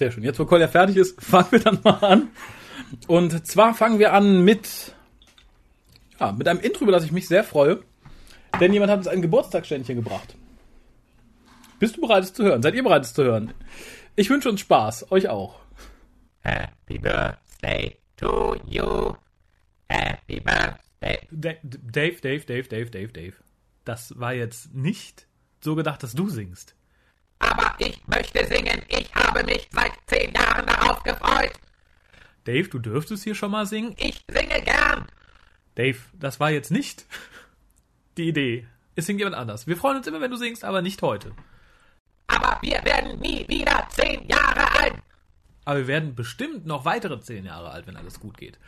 Sehr schön. Jetzt, wo Kolja fertig ist, fangen wir dann mal an. Und zwar fangen wir an mit, ja, mit einem Intro, über das ich mich sehr freue. Denn jemand hat uns ein Geburtstagsständchen gebracht. Bist du bereit, es zu hören? Seid ihr bereit, es zu hören? Ich wünsche uns Spaß. Euch auch. Happy birthday to you. Happy birthday. Da- Dave, Dave, Dave, Dave, Dave, Dave. Das war jetzt nicht so gedacht, dass du singst. Aber ich möchte singen. Ich habe mich seit zehn Jahren darauf gefreut. Dave, du dürftest hier schon mal singen. Ich singe gern. Dave, das war jetzt nicht die Idee. Es singt jemand anders. Wir freuen uns immer, wenn du singst, aber nicht heute. Aber wir werden nie wieder zehn Jahre alt. Aber wir werden bestimmt noch weitere zehn Jahre alt, wenn alles gut geht.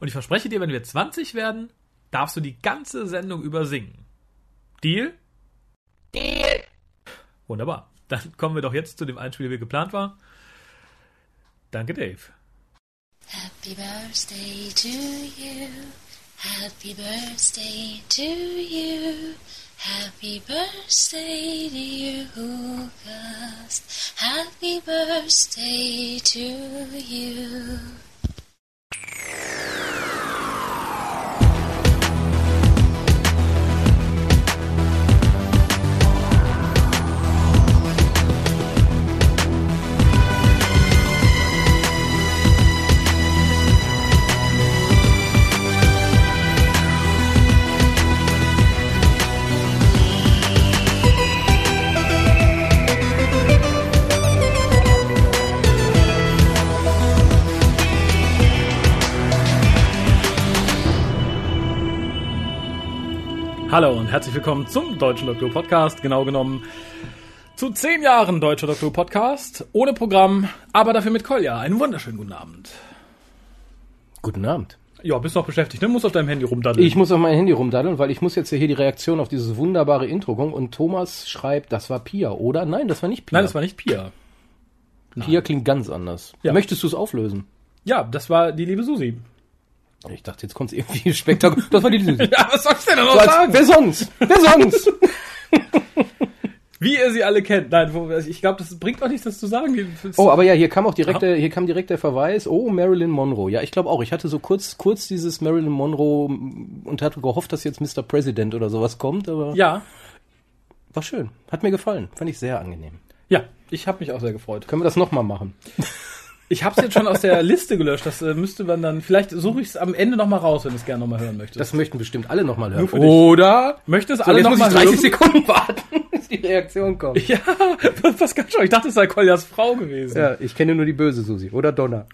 Und ich verspreche dir, wenn wir 20 werden, darfst du die ganze Sendung über singen. Deal? Deal. Wunderbar. Dann kommen wir doch jetzt zu dem Einspiel, wie geplant war. Danke, Dave. Happy birthday to you. Happy birthday to you. Happy birthday, dear August. Happy birthday to you. Hallo und herzlich willkommen zum Deutschen Doktor Podcast. Genau genommen zu zehn Jahren Deutscher Doktor Podcast. Ohne Programm, aber dafür mit Kolja. Einen wunderschönen guten Abend. Guten Abend. Ja, bist noch beschäftigt, ne? Muss auf deinem Handy rumdaddeln. Ich muss auf mein Handy rumdaddeln, weil ich muss jetzt hier die Reaktion auf dieses wunderbare Intro gucken und Thomas schreibt, das war Pia, oder? Nein, das war nicht Pia. Nein, das war nicht Pia. Pia klingt ganz anders. Ja. Möchtest du es auflösen? Ja, das war die liebe Susi. Ich dachte, jetzt kommt irgendwie spektakulär. Das war die Susi. Ja, was sollst du denn noch So als, wer sonst? Wer sonst? Wie ihr sie alle kennt. Nein, wo- ich glaube, das bringt auch nichts, das zu sagen. Oh, aber ja, hier kam auch direkt, der, hier kam direkt der Verweis. Oh, Marilyn Monroe. Ja, ich glaube auch. Ich hatte so kurz, kurz dieses Marilyn Monroe mm, und hatte gehofft, dass jetzt Mr. President oder sowas kommt, aber Ja, war schön. Hat mir gefallen. Fand ich sehr angenehm. ja, ich habe mich auch sehr gefreut. Können wir das nochmal machen? Ich habe es jetzt schon aus der Liste gelöscht. Das äh, müsste man dann. Vielleicht suche ich es am Ende nochmal raus, wenn du es gerne nochmal hören möchtest. Das möchten bestimmt alle nochmal hören. Nur für dich. Oder? Möchtest So, alle jetzt muss ich nochmal 30 hören? Sekunden warten, bis die Reaktion kommt. Ja, was ganz schon. Ich dachte, es sei Koljas Frau gewesen. Ja, ich kenne nur die böse Susi. Oder Donna.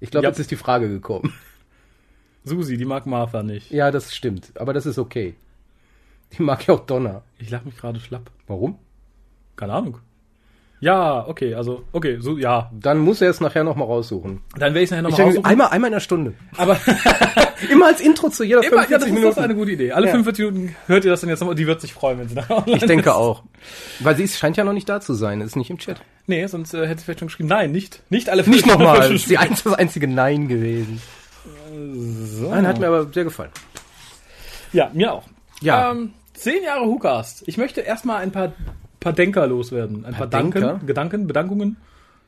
Ich glaube, Ja. jetzt ist die Frage gekommen. Susi, die mag Martha nicht. Ja, das stimmt. Aber das ist okay. Die mag ja auch Donna. Ich lach mich gerade schlapp. Warum? Keine Ahnung. Ja, okay, also, okay, so, ja. Dann muss er es nachher nochmal raussuchen. Dann werde ich es nachher nochmal raussuchen. einmal, einmal in einer Stunde. Aber Immer als Intro zu jeder immer, ja, 45 das ist Minuten. eine gute Idee. Alle Ja. 45 Minuten hört ihr das dann jetzt nochmal und die wird sich freuen, wenn sie da online Ich denke ist. auch. Weil sie ist, scheint ja noch nicht da zu sein. Ist nicht im Chat. Nee, sonst äh, hätte sie vielleicht schon geschrieben, nein, nicht. Nicht alle Nicht 45 nochmal. Minuten. Das ist die einzige, das einzige Nein gewesen. So. Nein, hat mir aber sehr gefallen. Ja, mir auch. Ja. Ähm, zehn Jahre Hookast. Ich möchte erstmal ein paar, paar Denker loswerden. Ein paar, Paar Danken? Gedanken, Bedankungen,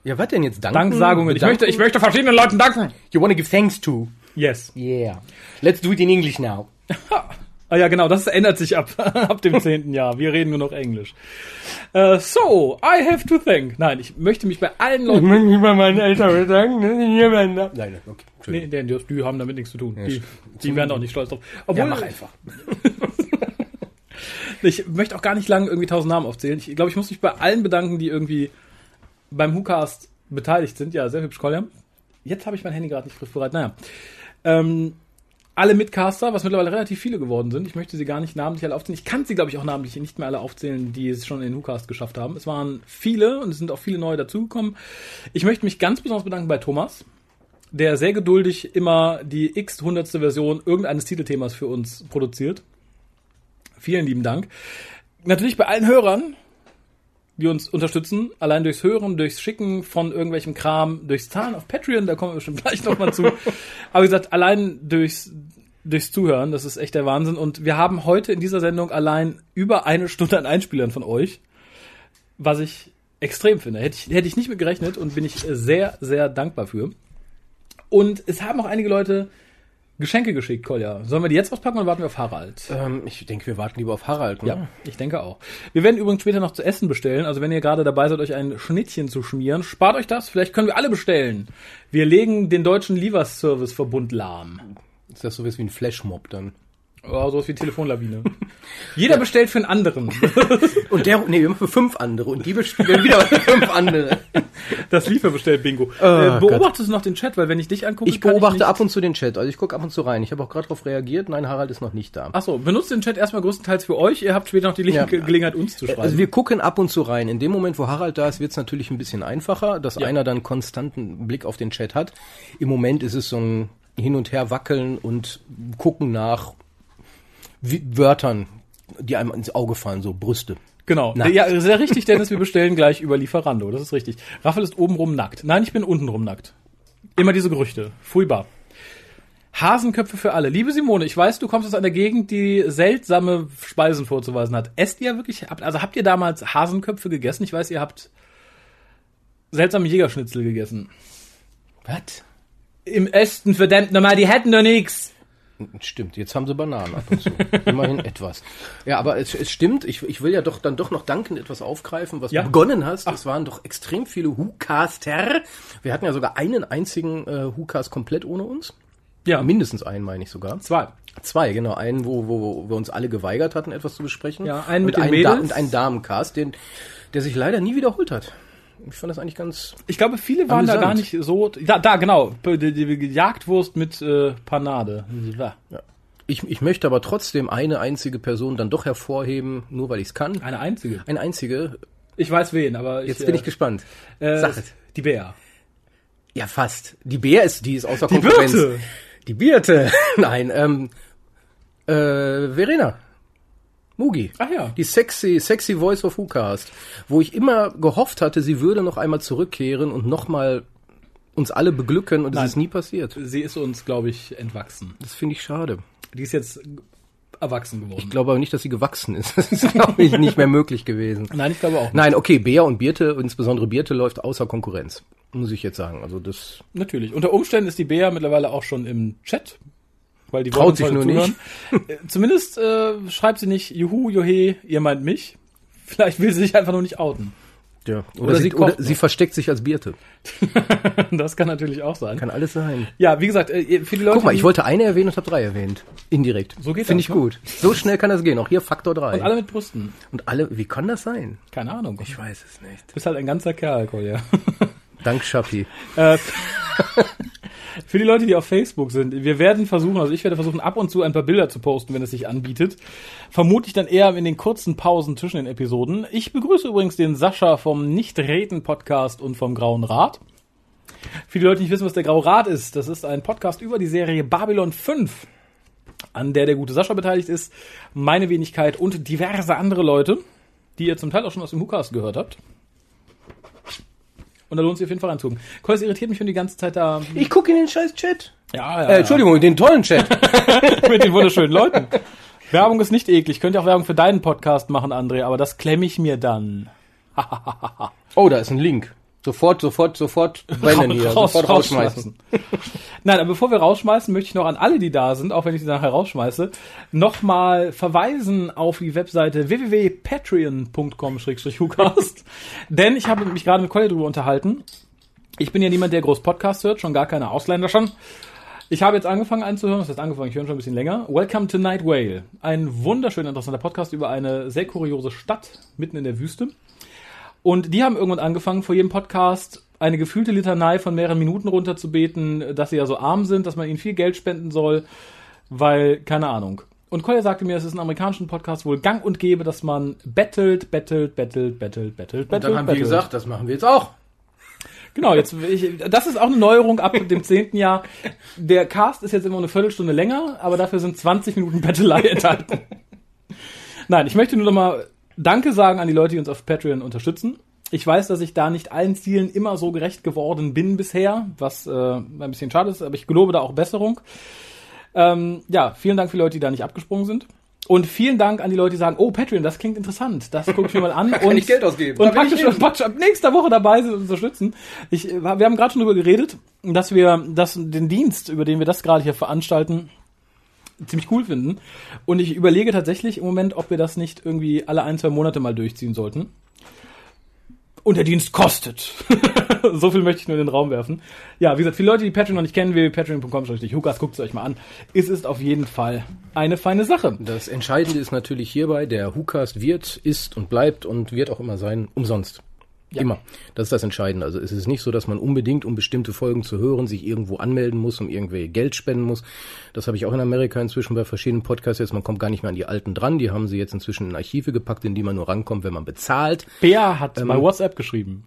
Ja, was denn jetzt? Danken? Danksagungen. Ich möchte, ich möchte verschiedenen Leuten danken. You wanna give thanks to? Yes. Yeah. Let's do it in English now. Ah ja, genau, das ändert sich ab, ab dem zehnten Jahr. Wir reden nur noch Englisch. Äh, so, I have to thank. Nein, ich möchte mich bei allen Leuten... möchte mich bei meinen Eltern bedanken. Nein, okay. Nee, die, die, haben damit nichts zu tun. Die, die werden auch nicht stolz drauf. Ja, Obwohl, mach einfach. Ich möchte auch gar nicht lange irgendwie tausend Namen aufzählen. Ich glaube, ich muss mich bei allen bedanken, die irgendwie beim WhoCast beteiligt sind. Ja, sehr hübsch, Kolja. Jetzt habe ich mein Handy gerade nicht griffbereit. Naja. Ähm, alle Mitcaster, was mittlerweile relativ viele geworden sind. Ich möchte sie gar nicht namentlich alle aufzählen. Ich kann sie, glaube ich, auch namentlich nicht mehr alle aufzählen, die es schon in den WhoCast geschafft haben. Es waren viele und es sind auch viele neue dazugekommen. Ich möchte mich ganz besonders bedanken bei Thomas, der sehr geduldig immer die x-hundertste Version irgendeines Titelthemas für uns produziert. Vielen lieben Dank. Natürlich bei allen Hörern, die uns unterstützen, allein durchs Hören, durchs Schicken von irgendwelchem Kram, durchs Zahlen auf Patreon, da kommen wir bestimmt gleich nochmal zu. Aber wie gesagt, allein durchs, durchs Zuhören, das ist echt der Wahnsinn. Und wir haben heute in dieser Sendung allein über eine Stunde an Einspielern von euch, was ich extrem finde. Hätte ich, hätte ich nicht mit gerechnet und bin ich sehr, sehr dankbar für. Und es haben auch einige Leute Geschenke geschickt, Kolja. Sollen wir die jetzt auspacken oder warten wir auf Harald? Ähm, ich denke, wir warten lieber auf Harald. Ne? Ja, ich denke auch. Wir werden übrigens später noch zu essen bestellen. Also wenn ihr gerade dabei seid, euch ein Schnittchen zu schmieren, spart euch das. Vielleicht können wir alle bestellen. Wir legen den deutschen Lieferservice-Verbund lahm. Ist das sowas wie ein Flashmob dann? Oh, sowas wie Telefonlawine. Jeder bestellt für einen anderen. Und der, nee, wir machen für fünf andere und die bestellen wieder für fünf andere. Das Lieferbestellt-Bingo. Oh, äh, beobachtest du noch den Chat? Weil wenn ich dich angucke, Ich kann beobachte nicht- ab und zu den Chat, also ich gucke ab und zu rein. Ich habe auch gerade darauf reagiert. Nein, Harald ist noch nicht da. Achso, benutzt den Chat erstmal größtenteils für euch. Ihr habt später noch die Ja. Ge- Gelegenheit, uns zu schreiben. Also wir gucken ab und zu rein. In dem Moment, wo Harald da ist, wird es natürlich ein bisschen einfacher, dass Ja. einer dann konstanten Blick auf den Chat hat. Im Moment ist es so ein Hin und Her wackeln und gucken nach Wörtern, die einem ins Auge fallen, so Brüste. Genau. Nackt. Ja, sehr richtig, Dennis. Wir bestellen gleich über Lieferando. Das ist richtig. Raffel ist obenrum nackt. Nein, ich bin untenrum nackt. Immer diese Gerüchte. Furchtbar. Hasenköpfe für alle. Liebe Simone, ich weiß, du kommst aus einer Gegend, die seltsame Speisen vorzuweisen hat. Esst ihr wirklich, habt- also habt ihr damals Hasenköpfe gegessen? Ich weiß, ihr habt seltsame Jägerschnitzel gegessen. Was? Im Osten, verdammt nochmal, die hätten doch nix. Stimmt, jetzt haben sie Bananen ab und zu. Immerhin etwas. Ja, aber es, es stimmt, ich, ich will ja doch dann doch noch dankend etwas aufgreifen, was Ja. du begonnen hast. Es waren doch extrem viele Hucaster. Wir hatten ja sogar einen einzigen äh, Hucast komplett ohne uns. Ja, Mindestens einen, meine ich sogar. zwei. Zwei, genau. Einen, wo, wo, wo wir uns alle geweigert hatten, etwas zu besprechen. Ja, einen mit und den einen Da- Mädels. und einen Damencast, den, der sich leider nie wiederholt hat. Ich fand das eigentlich ganz. Ich glaube, viele waren da Amüsant. gar nicht so. Da, da genau. Die, die Jagdwurst mit äh, Panade. Ja. Ich, ich möchte aber trotzdem eine einzige Person dann doch hervorheben, nur weil ich es kann. Eine einzige. Eine einzige. Ich weiß wen, aber Jetzt ich, bin äh, ich gespannt. äh, Sag es. Die Bär. Ja, fast. Die Bär ist, die ist außer Die Konkurrenz. Birte. Die Birte. Nein, ähm, äh, Verena. Mugi. Ach ja. Die sexy, sexy Voice of WhoCast. Wo ich immer gehofft hatte, sie würde noch einmal zurückkehren und nochmal uns alle beglücken und Nein. es ist nie passiert. Sie ist uns, glaube ich, entwachsen. Das finde ich schade. Die ist jetzt erwachsen geworden. Ich glaube aber nicht, dass sie gewachsen ist. Das ist, glaube ich, nicht mehr möglich gewesen. Nein, ich glaube auch. nicht. Nein, okay, Bär und Birte, insbesondere Birte läuft außer Konkurrenz. Muss ich jetzt sagen. Also das Natürlich. Unter Umständen ist die Bär mittlerweile auch schon im Chat. Weil die Traut sich nur zuhören. Äh, Zumindest äh, schreibt sie nicht Juhu, Johe, ihr meint mich. Vielleicht will sie sich einfach nur nicht outen. ja. Oder, Oder sie, sie oder sie versteckt sich als Birte. Das kann natürlich auch sein. Kann alles sein. Ja, wie gesagt, äh, für die Leute, Guck mal, ich wollte eine erwähnen und habe drei erwähnt. Indirekt. So geht Finde ich ne? gut. So schnell kann das gehen. Auch hier Faktor 3. und alle mit Brüsten. Und alle, wie kann das sein? Keine Ahnung. Ich weiß es nicht. Du bist halt ein ganzer Kerl, Kolja. Dank Schappi. Äh, Für die Leute, die auf Facebook sind, wir werden versuchen, also ich werde versuchen, ab und zu ein paar Bilder zu posten, wenn es sich anbietet. Vermutlich dann eher in den kurzen Pausen zwischen den Episoden. Ich begrüße übrigens den Sascha vom Nicht-Reden-Podcast und vom Grauen Rat. Für die Leute, die nicht wissen, was der Graue Rat ist, das ist ein Podcast über die Serie Babylon 5, an der der gute Sascha beteiligt ist, meine Wenigkeit und diverse andere Leute, die ihr zum Teil auch schon aus dem Hookast gehört habt. Und da lohnt es sich auf jeden Fall reinzugucken. Koll, es irritiert mich schon die ganze Zeit da. Ich gucke in den scheiß Chat. Ja, ja, Äh, Entschuldigung, den tollen Chat. mit den wunderschönen Leuten. Werbung ist nicht eklig. Könnt ihr auch Werbung für deinen Podcast machen, André, aber das klemme ich mir dann. Oh, da ist ein Link. Sofort, sofort, sofort brennen hier. Raus- sofort rausschmeißen. Nein, aber bevor wir rausschmeißen, möchte ich noch an alle, die da sind, auch wenn ich sie nachher rausschmeiße, nochmal verweisen auf die Webseite www.patreon.com-hucast. Denn ich habe mich gerade mit Collier drüber unterhalten. Ich bin ja niemand, der groß Podcast hört, schon gar keine Ausländer schon. Ich habe jetzt angefangen einzuhören, das heißt angefangen, ich höre schon ein bisschen länger. Welcome to Night Whale. Ein wunderschön interessanter Podcast über eine sehr kuriose Stadt mitten in der Wüste. Und die haben irgendwann angefangen, vor jedem Podcast eine gefühlte Litanei von mehreren Minuten runterzubeten, dass sie ja so arm sind, dass man ihnen viel Geld spenden soll, weil, keine Ahnung. Und Collier sagte mir, es ist in amerikanischen Podcast wohl gang und gäbe, dass man bettelt, bettelt, bettelt, bettelt, bettelt, Und bettelt. dann haben wir bettelt. gesagt, das machen wir jetzt auch. Genau, jetzt ich, das ist auch eine Neuerung ab dem zehnten Jahr. Der Cast ist jetzt immer eine Viertelstunde länger, aber dafür sind 20 Minuten Bettelei enthalten. Nein, ich möchte nur noch mal Danke sagen an die Leute, die uns auf Patreon unterstützen. Ich weiß, dass ich da nicht allen Zielen immer so gerecht geworden bin bisher, was äh, ein bisschen schade ist, aber ich gelobe da auch Besserung. Ähm, ja, vielen Dank für die Leute, die da nicht abgesprungen sind. Und vielen Dank an die Leute, die sagen, oh, Patreon, das klingt interessant. Das gucke ich mir mal an. und, ich Geld ausgeben. Und praktisch, praktisch ab nächster Woche dabei sind und unterstützen. Ich, wir haben gerade schon darüber geredet, dass wir das, den Dienst, über den wir das gerade hier veranstalten, ziemlich cool finden. Und ich überlege tatsächlich im Moment, ob wir das nicht irgendwie alle ein, zwei Monate mal durchziehen sollten. Und der Dienst kostet. so viel möchte ich nur in den Raum werfen. Ja, wie gesagt, viele Leute, die Patreon noch nicht kennen, www.patreon.com, Hukas, guckt es euch mal an. Es ist auf jeden Fall eine feine Sache. Das Entscheidende ist natürlich hierbei, der WhoCast wird, ist und bleibt und wird auch immer sein, umsonst. Immer. Das ist das Entscheidende. Also es ist nicht so, dass man unbedingt, um bestimmte Folgen zu hören, sich irgendwo anmelden muss, um irgendwie Geld spenden muss. Das habe ich auch in Amerika inzwischen bei verschiedenen Podcasts jetzt. Man kommt gar nicht mehr an die alten dran. Die haben sie jetzt inzwischen in Archive gepackt, in die man nur rankommt, wenn man bezahlt. Bea hat bei WhatsApp geschrieben.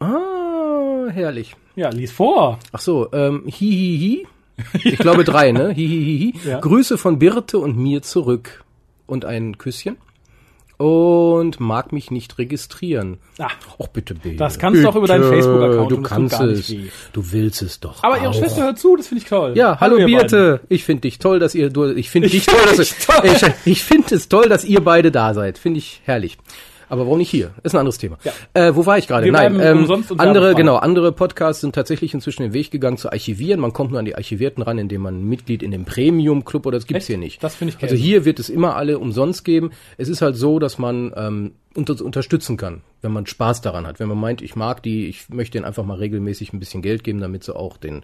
Ah, herrlich. Ja, lies vor. Ach so, ähm, hihihi. Ich glaube drei, ne? Hihihihi. Ja. Grüße von Birte und mir zurück. Und ein Küsschen. Und mag mich nicht registrieren. Ah. Och, bitte, bitte. Das kannst du auch über deinen Facebook-Account Du kannst es. Du willst es doch. Aber ihre auch. Schwester hört zu, das finde ich toll. Ja, hallo, beiden. Birte. Ich finde dich toll, dass ihr, du, ich finde Ich dich toll, dass toll. ich, ich finde es toll, dass ihr beide da seid. Finde ich herrlich. Aber warum nicht hier? Ist ein anderes Thema. Ja. Äh, wo war ich gerade? Nein, ähm, andere, genau, andere Podcasts sind tatsächlich inzwischen den Weg gegangen zu archivieren. Man kommt nur an die Archivierten ran, indem man Mitglied in dem Premium Club oder das gibt's Echt? hier nicht. Das finde ich Also käse. hier wird es immer alle umsonst geben. Es ist halt so, dass man ähm, unter, unterstützen kann, wenn man Spaß daran hat. Wenn man meint, ich mag die, ich möchte denen einfach mal regelmäßig ein bisschen Geld geben, damit sie auch den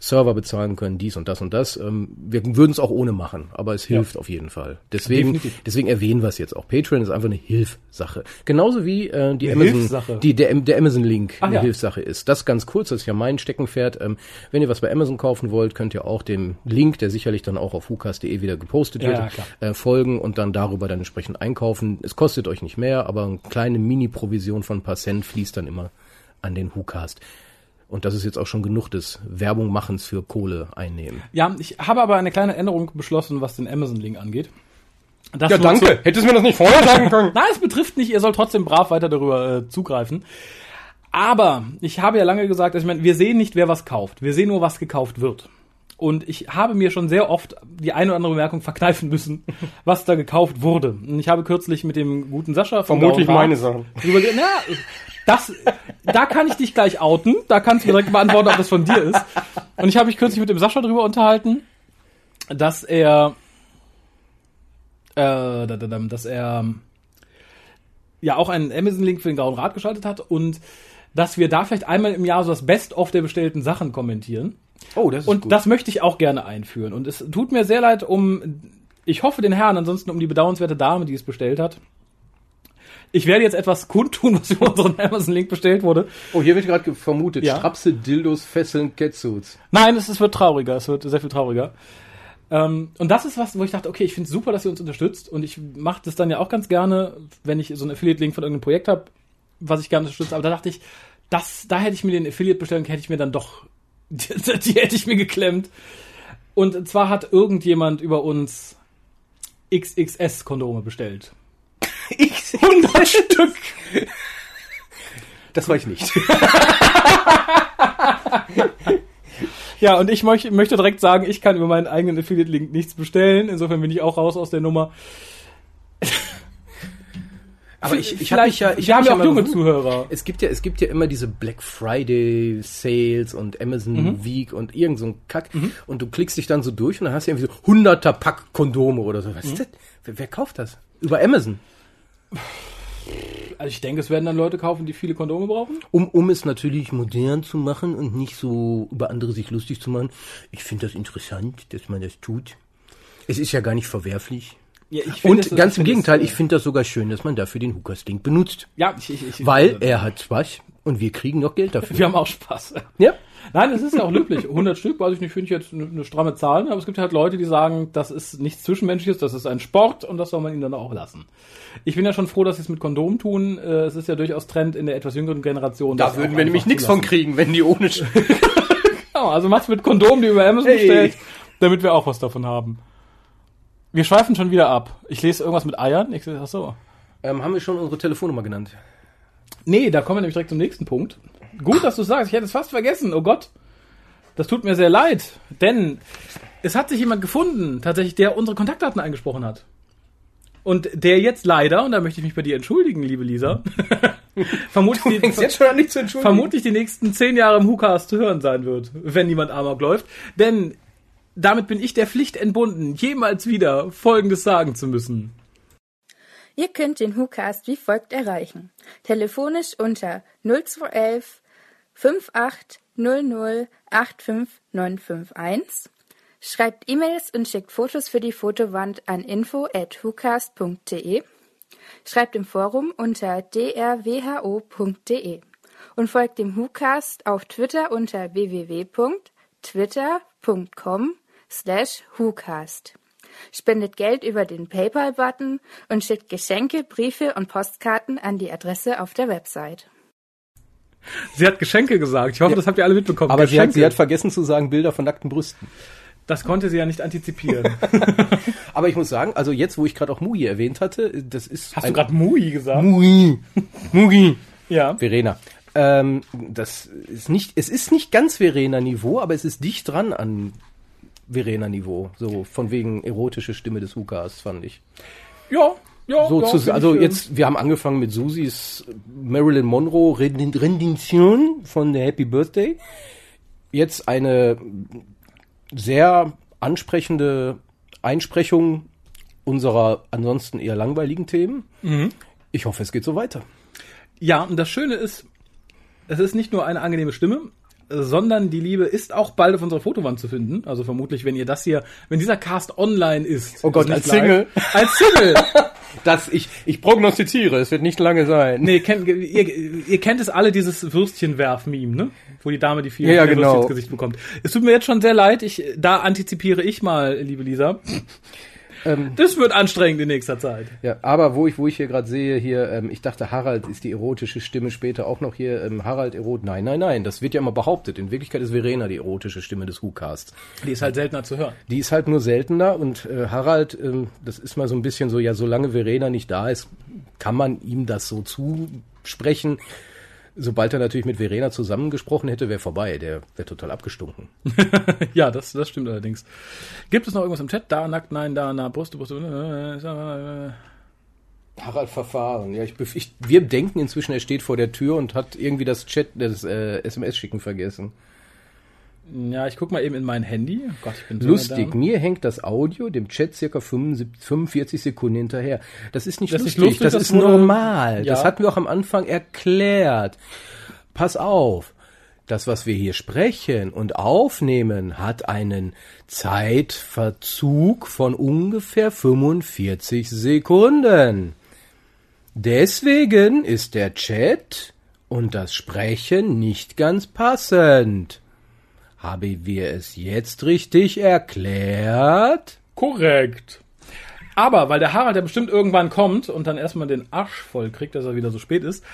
Server bezahlen können, dies und das und das. Ähm, wir würden es auch ohne machen, aber es hilft auf jeden Fall. Deswegen, Definitiv. deswegen erwähnen wir es jetzt auch. Patreon ist einfach eine Hilfsache. Genauso wie äh, die Eine Amazon, die der, der Amazon-Link eine ja. Hilfssache ist. Das ganz kurz, das ist ja mein Steckenpferd. Ähm, wenn ihr was bei Amazon kaufen wollt, könnt ihr auch dem Link, der sicherlich dann auch auf hukas.de wieder gepostet Ja, wird, ja, äh, folgen und dann darüber dann entsprechend einkaufen. Es kostet euch nicht mehr, aber eine kleine Mini-Provision von ein paar Cent fließt dann immer an den WhoCast. Und das ist jetzt auch schon genug des Werbung machens für Kohle einnehmen. Ja, ich habe aber eine kleine Änderung beschlossen, was den Amazon-Link angeht. Das nur zu- Hättest du mir das nicht vorher sagen können? Nein, es betrifft nicht, ihr sollt trotzdem brav weiter darüber äh, zugreifen. Aber ich habe ja lange gesagt, also ich meine, wir sehen nicht, wer was kauft. Wir sehen nur, was gekauft wird. Und ich habe mir schon sehr oft die eine oder andere Bemerkung verkneifen müssen, was da gekauft wurde. Und ich habe kürzlich mit dem guten Sascha vom Vermutlich Rat meine Sachen. drüber Na, das, da kann ich dich gleich outen. Da kannst du mir direkt beantworten, ob das von dir ist. Und ich habe mich kürzlich mit dem Sascha drüber unterhalten, dass er, äh, da, da, da, dass er ja auch einen Amazon-Link für den Grauen Rat geschaltet hat und dass wir da vielleicht einmal im Jahr so das Best-of der bestellten Sachen kommentieren. Oh, das ist Und gut. das möchte ich auch gerne einführen. Und es tut mir sehr leid um, ich hoffe den Herrn, ansonsten um die bedauernswerte Dame, die es bestellt hat. Ich werde jetzt etwas kundtun, was über unseren Amazon-Link bestellt wurde. oh, hier wird gerade ge- vermutet, Ja. Strapse, Dildos, Fesseln, Catsuits. Nein, es, es wird trauriger, es wird sehr viel trauriger. Ähm, und das ist was, wo ich dachte, okay, ich finde es super, dass ihr uns unterstützt. Und ich mache das dann ja auch ganz gerne, wenn ich so einen Affiliate-Link von irgendeinem Projekt habe, was ich gerne unterstütze. Aber da dachte ich, das, da hätte ich mir den Affiliate-Bestellung, hätte ich mir dann doch, die, die hätte ich mir geklemmt. Und zwar hat irgendjemand über uns XXS-Kondome bestellt. 100 Stück. Das war ich nicht. Ja, und ich möch, möchte direkt sagen, ich kann über meinen eigenen Affiliate-Link nichts bestellen. Insofern bin ich auch raus aus der Nummer. Aber ich, ich habe mich ja, ich wir hab haben mich ja auch junge. Zuhörer. Es gibt ja, es gibt ja immer diese Black Friday Sales und Amazon Mhm. Week und irgend so ein Kack. Und du klickst dich dann so durch und dann hast du irgendwie so hunderter Pack Kondome oder so. Mhm. Was ist das? Wer, wer kauft das? Über Amazon. Also ich denke, es werden dann Leute kaufen, die viele Kondome brauchen. Um, um es natürlich modern zu machen und nicht so über andere sich lustig zu machen. Ich finde das interessant, dass man das tut. Es ist ja gar nicht verwerflich. Ja, ich Und finde, ganz im Gegenteil, es, ich finde das sogar schön, dass man dafür den Hookers-Link benutzt. Ja, ich, ich, ich, Weil er hat Spaß und wir kriegen noch Geld dafür. Wir haben auch Spaß. Ja. Nein, es ist ja auch löblich. 100 Stück, weiß ich nicht, finde ich jetzt eine, eine stramme Zahl. Aber es gibt halt Leute, die sagen, das ist nichts Zwischenmenschliches, das ist ein Sport und das soll man ihnen dann auch lassen. Ich bin ja schon froh, dass sie es mit Kondom tun. Äh, Es ist ja durchaus Trend in der etwas jüngeren Generation. Da das würden wir nämlich nichts von kriegen, wenn die ohne... Genau, also macht's mit Kondom, die über Amazon Hey. bestellt, damit wir auch was davon haben. Wir schweifen schon wieder ab. Ich lese irgendwas mit Eiern. Ich, ach so. ähm, haben wir schon unsere Telefonnummer genannt? Nee, da kommen wir nämlich direkt zum nächsten Punkt. Gut, dass du sagst. Ich hätte es fast vergessen. Oh Gott. Das tut mir sehr leid. Denn es hat sich jemand gefunden, tatsächlich, der unsere Kontaktdaten eingesprochen hat. Und der jetzt leider, und da möchte ich mich bei dir entschuldigen, liebe Lisa, vermutlich, die, vermutlich die nächsten zehn Jahre im Hukas zu hören sein wird, wenn niemand Amok läuft. Denn damit bin ich der Pflicht entbunden, jemals wieder Folgendes sagen zu müssen. Ihr könnt den WhoCast wie folgt erreichen. Telefonisch unter 0211 5800 85951. Schreibt E-Mails und schickt Fotos für die Fotowand an info at whocast.de. Schreibt im Forum unter drwho.de und folgt dem WhoCast auf Twitter unter www.twitter.com slash WhoCast. Spendet Geld über den PayPal-Button und schickt Geschenke, Briefe und Postkarten an die Adresse auf der Website. Sie hat Geschenke gesagt. Ich hoffe, das habt ihr alle mitbekommen. Aber sie hat, Geschenke. sie hat vergessen zu sagen, Bilder von nackten Brüsten. das konnte sie ja nicht antizipieren. Aber ich muss sagen, also jetzt, wo ich gerade auch Mugi erwähnt hatte, das ist. Hast du gerade Mui gesagt? Mugi? Mugi. Ja. Verena. Ähm, das ist nicht, es ist nicht ganz Verena-Niveau, aber es ist dicht dran an Verena-Niveau. So von wegen erotische Stimme des Hukas, fand ich. Ja. Ja, So ja, zu, also ich, ähm, jetzt, wir haben angefangen mit Susis Marilyn Monroe Rendition von der Happy Birthday. Jetzt eine sehr ansprechende Einsprechung unserer ansonsten eher langweiligen Themen. Mhm. Ich hoffe, es geht so weiter. Ja, und das Schöne ist, es ist nicht nur eine angenehme Stimme, sondern die Liebe ist auch bald auf unserer Fotowand zu finden. Also vermutlich, wenn ihr das hier, wenn dieser Cast online ist. Oh Gott, also als nicht live, Single. Als Single. Das, ich, ich prognostiziere, es wird nicht lange sein. Nee, kennt, ihr, ihr kennt es alle, dieses Würstchenwerf-Meme, ne? Wo die Dame die vier Ja, ja, genau. Würstchen ins Gesicht bekommt. Es tut mir jetzt schon sehr leid, ich, da antizipiere ich mal, liebe Lisa. Ähm, Das wird anstrengend in nächster Zeit. Ja, aber wo ich, wo ich hier gerade sehe, hier, ähm, ich dachte, Harald ist die erotische Stimme später auch noch hier, ähm, Harald erot. Nein, nein, nein, das wird ja immer behauptet. In Wirklichkeit ist Verena die erotische Stimme des WhoCasts. Die ist halt seltener zu hören. Die ist halt nur seltener und äh, Harald, ähm, das ist mal so ein bisschen so, ja, solange Verena nicht da ist, kann man ihm das so zusprechen. Sobald er natürlich mit Verena zusammengesprochen hätte, wäre vorbei. Der wäre total abgestunken. Ja, das, das stimmt allerdings. Gibt es noch irgendwas im Chat? Da nackt, nein, da, na, Brust, Brust, äh, Harald Verfahren. Ja, ich, ich, wir denken inzwischen, er steht vor der Tür und hat irgendwie das Chat, das äh, SMS-Schicken vergessen. Ja, ich guck mal eben in mein Handy. Oh Gott, ich bin so Lustig, mir hängt das Audio dem Chat circa 75, 45 Sekunden hinterher. Das ist nicht Das lustig, lustig, das, das ist normal. Ja. Das hatten wir auch am Anfang erklärt. Pass auf, das, was wir hier sprechen und aufnehmen, hat einen Zeitverzug von ungefähr 45 Sekunden. Deswegen ist der Chat und das Sprechen nicht ganz passend. Haben wir es jetzt richtig erklärt? Korrekt. Aber, weil der Harald ja bestimmt irgendwann kommt und dann erstmal den Arsch voll kriegt, dass er wieder so spät ist,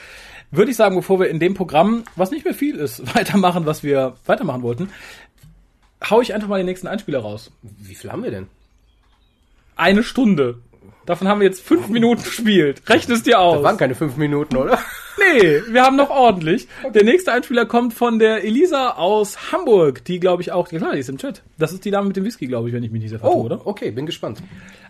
würde ich sagen, bevor wir in dem Programm, was nicht mehr viel ist, weitermachen, was wir weitermachen wollten, hau ich einfach mal den nächsten Einspieler raus. Wie viel haben wir denn? Eine Stunde. Davon haben wir jetzt fünf Minuten gespielt. Rechne es dir aus. Das waren keine fünf Minuten, oder? Nee, wir haben noch ordentlich. Der nächste Einspieler kommt von der Elisa aus Hamburg, die glaube ich auch, ja klar, die ist im Chat. Das ist die Dame mit dem Whisky, glaube ich, wenn ich mich nicht sehr vertue, Oh, oder? okay, bin gespannt.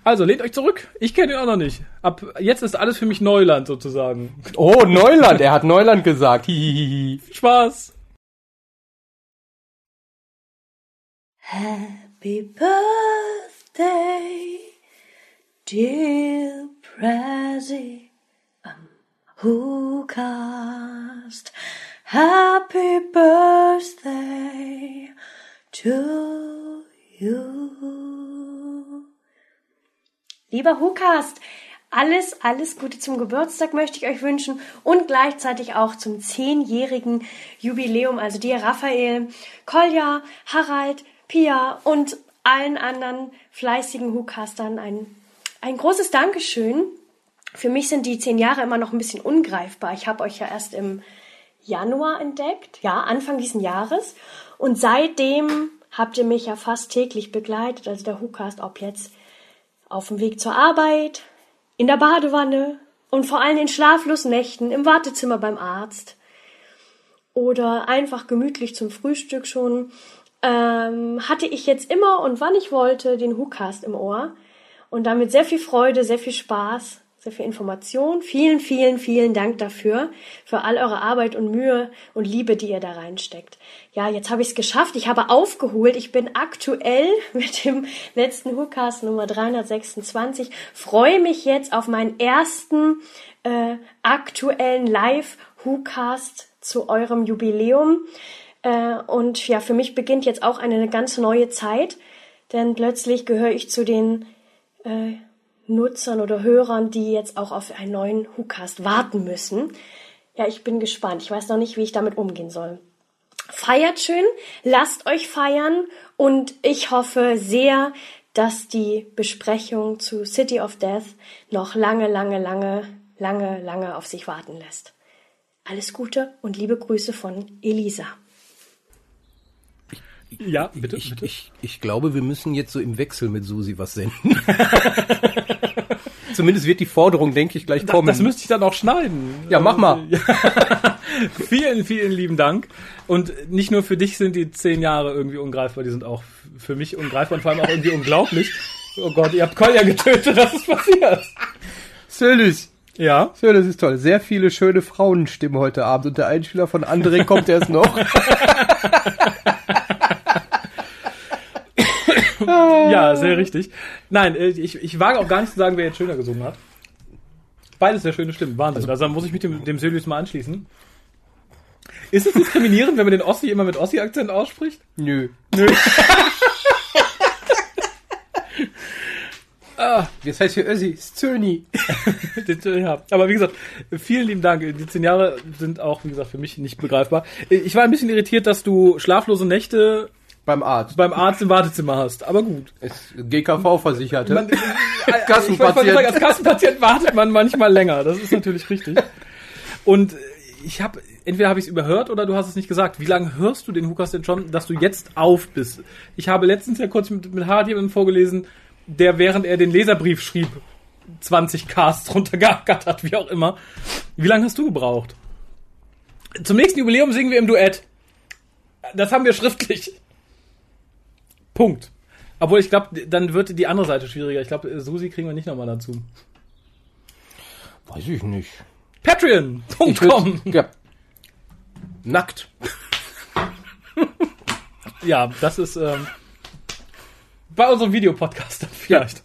Also, lehnt euch zurück. Ich kenne ihn auch noch nicht. Ab jetzt ist alles für mich Neuland sozusagen. Oh, Neuland, er hat Neuland gesagt. Hihihihi. Spaß. Happy birthday, dear Prezi, um, who cast. Happy birthday to you. Lieber Hukast, alles, alles Gute zum Geburtstag möchte ich euch wünschen und gleichzeitig auch zum zehnjährigen Jubiläum. Also dir, Raphael, Kolja, Harald, Pia und allen anderen fleißigen Hukastern ein, ein großes Dankeschön. Für mich sind die zehn Jahre immer noch ein bisschen ungreifbar. Ich habe euch ja erst im Januar entdeckt, ja, Anfang diesen Jahres. Und seitdem habt ihr mich ja fast täglich begleitet, also der Hukast, ob jetzt auf dem Weg zur Arbeit, in der Badewanne und vor allem in schlaflosen Nächten im Wartezimmer beim Arzt oder einfach gemütlich zum Frühstück schon, ähm, hatte ich jetzt immer und wann ich wollte den Hukast im Ohr. Und damit sehr viel Freude, sehr viel Spaß, sehr viel Information. Vielen, vielen, vielen Dank dafür, für all eure Arbeit und Mühe und Liebe, die ihr da reinsteckt. Ja, jetzt habe ich es geschafft. Ich habe aufgeholt. Ich bin aktuell mit dem letzten Hookcast Nummer 326. Freue mich jetzt auf meinen ersten äh, aktuellen Live-Hookcast zu eurem Jubiläum. Äh, und ja, für mich beginnt jetzt auch eine ganz neue Zeit, denn plötzlich gehöre ich zu den äh, Nutzern oder Hörern, die jetzt auch auf einen neuen WhoCast warten müssen. Ja, ich bin gespannt. Ich weiß noch nicht, wie ich damit umgehen soll. Feiert schön, lasst euch feiern und ich hoffe sehr, dass die Besprechung zu City of Death noch lange, lange, lange, lange, lange auf sich warten lässt. Alles Gute und liebe Grüße von Elisa. Ja, bitte, Ich, bitte. ich, ich glaube, wir müssen jetzt so im Wechsel mit Susi was senden. Zumindest wird die Forderung, denke ich, gleich das, kommen. das müsste ich dann auch schneiden. Ja, mach mal. vielen, vielen lieben Dank. Und nicht nur für dich sind die zehn Jahre irgendwie ungreifbar, die sind auch für mich ungreifbar und vor allem auch irgendwie unglaublich. Oh Gott, ihr habt Kolja getötet, das ist passiert. Sölus. Ja. Ja, das ist toll. Sehr viele schöne Frauenstimmen heute Abend und der Einspieler von André kommt erst noch. Ja, sehr richtig. Nein, äh, ich, ich wage auch gar nicht zu sagen, wer jetzt schöner gesungen hat. Beides sehr schöne Stimmen, Wahnsinn. Also, da muss ich mich dem, dem Sölius mal anschließen. Ist es diskriminierend, wenn man den Ossi immer mit Ossi-Akzent ausspricht? Nö. Nö. Das heißt hier Össi, Stöni. ja, aber wie gesagt, vielen lieben Dank. Die zehn Jahre sind auch, wie gesagt, für mich nicht begreifbar. Ich war ein bisschen irritiert, dass du schlaflose Nächte Beim Arzt. beim Arzt im Wartezimmer hast. Aber gut. Ist GKV-Versicherte. Man, Kassenpatient. Sagen, als Kassenpatient wartet man manchmal länger. Das ist natürlich richtig. Und ich habe, entweder habe ich es überhört oder du hast es nicht gesagt. Wie lange hörst du den Hukas denn schon, dass du jetzt auf bist? Ich habe letztens ja kurz mit, mit Harald jemanden vorgelesen, der während er den Leserbrief schrieb, 20 Casts runtergeackert wie auch immer. Wie lange hast du gebraucht? Zum nächsten Jubiläum singen wir im Duett. Das haben wir schriftlich. Punkt. Obwohl ich glaube, dann wird die andere Seite schwieriger. Ich glaube, Susi kriegen wir nicht nochmal dazu. Weiß ich nicht. Patreon.com. Ja. Nackt. Ja, das ist ähm, bei unserem Videopodcast dann vielleicht.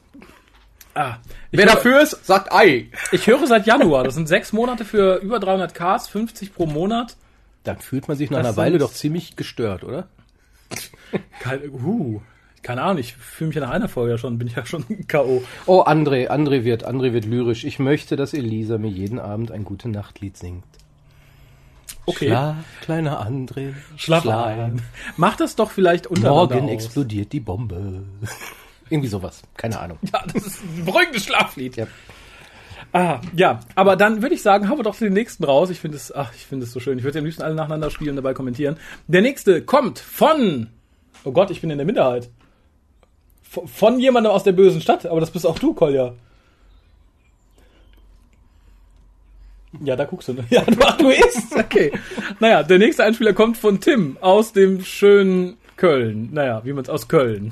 Ah, ich, Wer höre, dafür ist, sagt Ei. ich höre seit Januar. Das sind sechs Monate für über 300 Ks, 50 pro Monat. Dann fühlt man sich nach Das einer Weile doch ziemlich gestört, oder? Keine, uh, keine Ahnung, ich fühle mich ja nach einer Folge ja schon, bin ich ja schon K.O. Oh, André, André wird, André wird lyrisch. Ich möchte, dass Elisa mir jeden Abend ein gute Nachtlied singt. Okay, Schlaf, kleiner André. schlaf ein. Mach das doch vielleicht untereinander Morgen aus. explodiert die Bombe. Irgendwie sowas. Keine Ahnung. Ja, das ist ein beruhigendes Schlaflied. Ja. Ah, ja, aber dann würde ich sagen, haben wir doch den nächsten raus. Ich finde es, ach, ich finde es so schön. Ich würde am liebsten alle nacheinander spielen und dabei kommentieren. Der nächste kommt von, oh Gott, ich bin in der Minderheit. Von, jemandem aus der bösen Stadt, aber das bist auch du, Kolja. Ja, da guckst du. ne? Ja, du, ach, du isst. Okay. Naja, der nächste Einspieler kommt von Tim aus dem schönen Köln. Naja, wie man es aus Köln.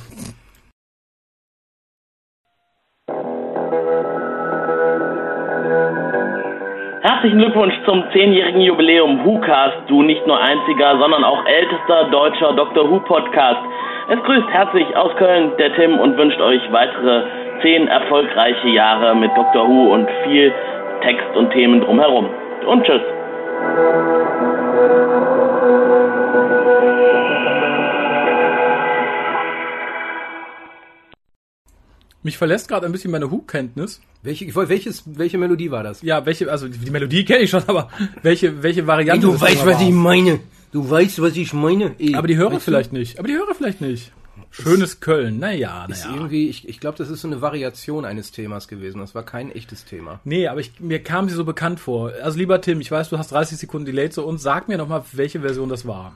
Herzlichen Glückwunsch zum zehnjährigen Jubiläum WhoCast, du nicht nur einziger, sondern auch ältester deutscher Doctor Who Podcast. Es grüßt herzlich aus Köln der Tim und wünscht euch weitere zehn erfolgreiche Jahre mit Doctor Who und viel Text und Themen drumherum. Und tschüss. Mich verlässt gerade ein bisschen meine Who-Kenntnis. Welche, ich wollte, welches, welche Melodie war das? Ja, welche, also die Melodie kenne ich schon, aber welche, welche Variante? du das weißt, was war. ich meine. Du weißt, was ich meine. Ey, Aber die Hörer weißt du? vielleicht nicht. Aber die Hörer vielleicht nicht. Schönes Köln. Naja, Ist naja. irgendwie, ich, ich glaube, das ist so eine Variation eines Themas gewesen. Das war kein echtes Thema. Nee, aber ich, mir kam sie so bekannt vor. Also lieber Tim, ich weiß, du hast 30 Sekunden Delay zu uns. Sag mir noch mal, welche Version das war.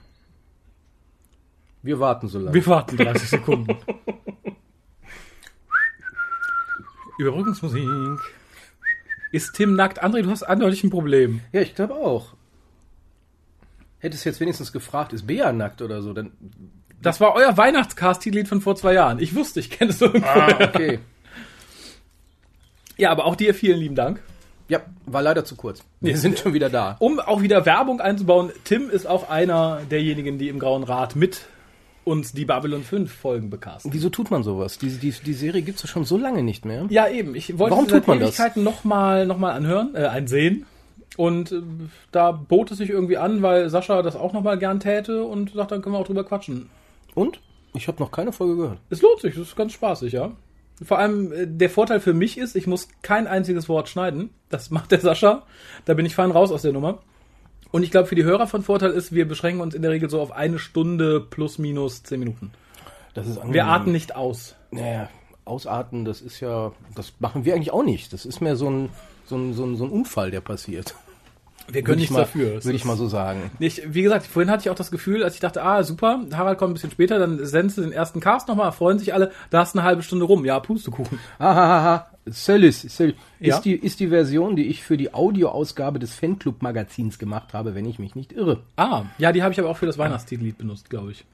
Wir warten so lange. Wir warten 30 Sekunden. Überbrückungsmusik. Ist Tim nackt? André, du hast eindeutig ein Problem. Ja, ich glaube auch. Hättest jetzt wenigstens gefragt, ist Bea nackt oder so, dann. Das war euer Weihnachtscast-Titellied von vor zwei Jahren. Ich wusste, ich kenne es so. Ah, okay. Ja, aber auch dir vielen lieben Dank. Ja, war leider zu kurz. Wir sind schon wieder da. Um auch wieder Werbung einzubauen, Tim ist auch einer derjenigen, die im Grauen Rat mit uns die Babylon 5 Folgen bekasten. Wieso tut man sowas? Die, die, die Serie gibt's ja schon so lange nicht mehr. Ja, eben. Ich wollte Warum sie seit tut man das? Ewigkeiten nochmal noch mal anhören, äh, einsehen. Und äh, da bot es sich irgendwie an, weil Sascha das auch nochmal gern täte und sagt, dann können wir auch drüber quatschen. Und? Ich habe noch keine Folge gehört. Es lohnt sich, das ist ganz spaßig, ja. Vor allem äh, der Vorteil für mich ist, ich muss kein einziges Wort schneiden. Das macht der Sascha. Da bin ich fein raus aus der Nummer. Und ich glaube, für die Hörer von Vorteil ist, wir beschränken uns in der Regel so auf eine Stunde plus minus zehn Minuten. Das ist Wir atmen nicht aus. Naja, ausatmen, das ist ja, das machen wir eigentlich auch nicht. Das ist mehr so ein, so ein, so ein, so ein Unfall, der passiert. Wir können nichts mal, dafür. Würde ich mal so sagen. Ich, wie gesagt, vorhin hatte ich auch das Gefühl, als ich dachte, ah, super, Harald kommt ein bisschen später, dann sendest du den ersten Cast nochmal, freuen sich alle, da hast du eine halbe Stunde rum. Ja, Pustekuchen. Hahaha. Söllis, Söllis. Ja? Ist, die, ist die Version, die ich für die Audioausgabe des Fanclub-Magazins gemacht habe, wenn ich mich nicht irre. Ah, ja, die habe ich aber auch für das Weihnachtstitellied benutzt, glaube ich.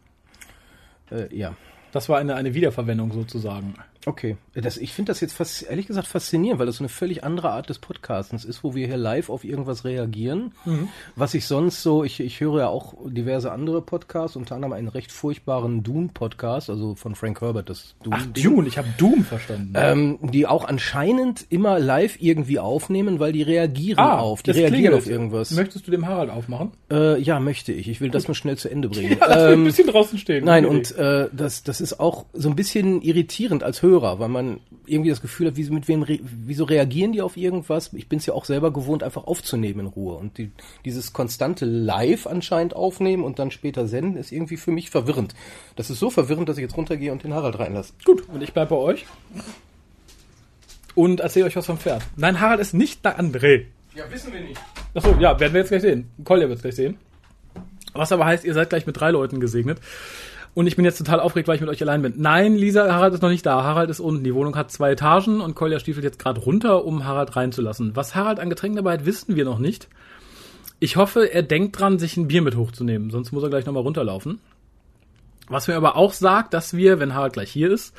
Äh, ja. Das war eine, eine Wiederverwendung sozusagen. Okay. Das, ich finde das jetzt fast, ehrlich gesagt faszinierend, weil das so eine völlig andere Art des Podcastens ist, wo wir hier live auf irgendwas reagieren. Mhm. Was ich sonst so, ich, ich höre ja auch diverse andere Podcasts, unter anderem einen recht furchtbaren Dune-Podcast, also von Frank Herbert, das Dune. Ach, Dune, ich habe Doom verstanden. Ähm, die auch anscheinend immer live irgendwie aufnehmen, weil die reagieren auf. Die Ah, reagieren klingelt. auf irgendwas. Möchtest du dem Harald aufmachen? Äh, ja, möchte ich. Ich will das nur schnell zu Ende bringen. Ja, lass mich ein Ähm, bisschen draußen stehen. Nein, und äh, das, das ist auch so ein bisschen irritierend als Hörer, weil man irgendwie das Gefühl hat, wie, mit wem, re, wieso reagieren die auf irgendwas? Ich bin es ja auch selber gewohnt, einfach aufzunehmen in Ruhe. Und die, dieses konstante Live anscheinend aufnehmen und dann später senden, ist irgendwie für mich verwirrend. Das ist so verwirrend, dass ich jetzt runtergehe und den Harald reinlasse. Gut, und ich bleib bei euch. Und erzähle euch was vom Pferd. Nein, Harald ist nicht der André. Ja, wissen wir nicht. Achso, ja, werden wir jetzt gleich sehen. Kolja wird gleich sehen. Was aber heißt, ihr seid gleich mit drei Leuten gesegnet. Und ich bin jetzt total aufgeregt, weil ich mit euch allein bin. Nein, Lisa, Harald ist noch nicht da. Harald ist unten. Die Wohnung hat zwei Etagen und Kolja stiefelt jetzt gerade runter, um Harald reinzulassen. Was Harald an Getränken dabei hat, wissen wir noch nicht. Ich hoffe, er denkt dran, sich ein Bier mit hochzunehmen, sonst muss er gleich nochmal runterlaufen. Was mir aber auch sagt, dass wir, wenn Harald gleich hier ist,